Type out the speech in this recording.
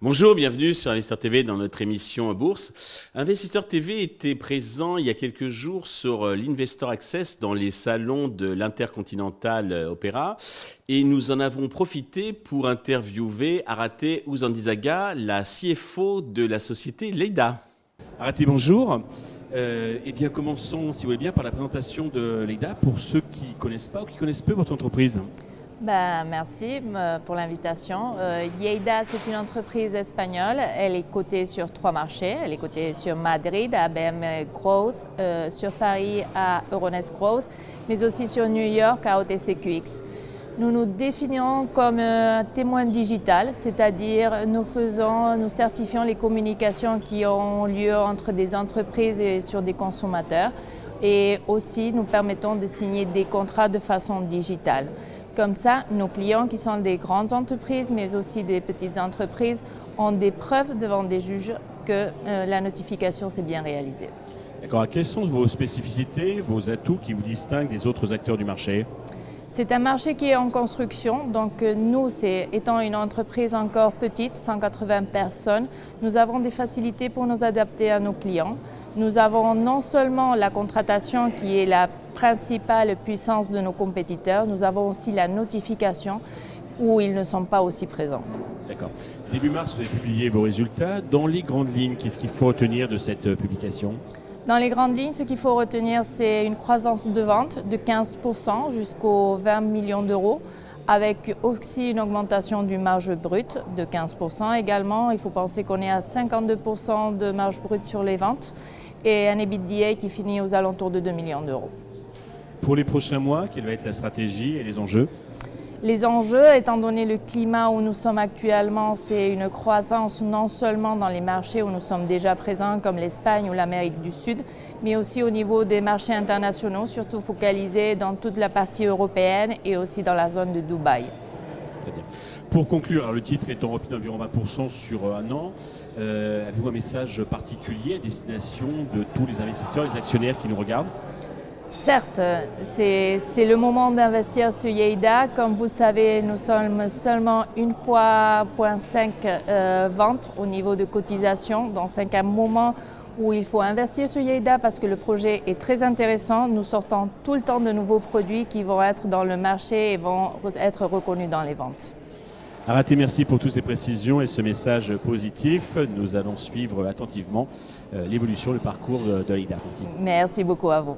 Bonjour, bienvenue sur Investor TV dans notre émission Bourse. Investisseur TV était présent il y a quelques jours sur euh, l'Investor Access dans les salons de l'Intercontinental euh, Opéra et nous en avons profité pour interviewer Arate Ouzandizaga, la CFO de la société Leida. Arate, bonjour. Euh, eh bien, commençons, si vous voulez bien, par la présentation de Leida pour ceux qui ne connaissent pas ou qui connaissent peu votre entreprise. Ben, merci euh, pour l'invitation. Euh, Yeida, c'est une entreprise espagnole. Elle est cotée sur trois marchés. Elle est cotée sur Madrid, à BM Growth, euh, sur Paris, à Euronext Growth, mais aussi sur New York, à OTCQX. Nous nous définissons comme un témoin digital, c'est-à-dire nous faisons, nous certifions les communications qui ont lieu entre des entreprises et sur des consommateurs. Et aussi, nous permettons de signer des contrats de façon digitale. Comme ça, nos clients qui sont des grandes entreprises, mais aussi des petites entreprises, ont des preuves devant des juges que euh, la notification s'est bien réalisée. D'accord. Quelles sont vos spécificités, vos atouts qui vous distinguent des autres acteurs du marché? C'est un marché qui est en construction, donc euh, nous, étant une entreprise encore petite, 180 personnes, nous avons des facilités pour nous adapter à nos clients. Nous avons non seulement la contratation qui est la principale puissance de nos compétiteurs, nous avons aussi la notification où ils ne sont pas aussi présents. D'accord. Début mars, vous avez publié vos résultats. Dans les grandes lignes, qu'est-ce qu'il faut retenir de cette euh, publication? Dans les grandes lignes, ce qu'il faut retenir, c'est une croissance de vente de 15% jusqu'aux 20 millions d'euros, avec aussi une augmentation du marge brute de 15%. Également, il faut penser qu'on est à 52% de marge brute sur les ventes et un EBITDA qui finit aux alentours de 2 millions d'euros. Pour les prochains mois, quelle va être la stratégie et les enjeux? Les enjeux, étant donné le climat où nous sommes actuellement, c'est une croissance non seulement dans les marchés où nous sommes déjà présents, comme l'Espagne ou l'Amérique du Sud, mais aussi au niveau des marchés internationaux, surtout focalisés dans toute la partie européenne et aussi dans la zone de Dubaï. Très bien. Pour conclure, le titre est en repli d'environ 20% sur un an. Euh, avez-vous un message particulier à destination de tous les investisseurs, les actionnaires qui nous regardent? Certes, c'est le moment d'investir sur Yeida. Comme vous le savez, nous sommes seulement une fois 0.5 euh, ventes au niveau de cotisation. Donc c'est un moment où il faut investir sur Yeida parce que le projet est très intéressant. Nous sortons tout le temps de nouveaux produits qui vont être dans le marché et vont être reconnus dans les ventes. Araté, merci pour toutes ces précisions et ce message positif. Nous allons suivre attentivement euh, l'évolution, le parcours de l'IDA. Merci beaucoup à vous.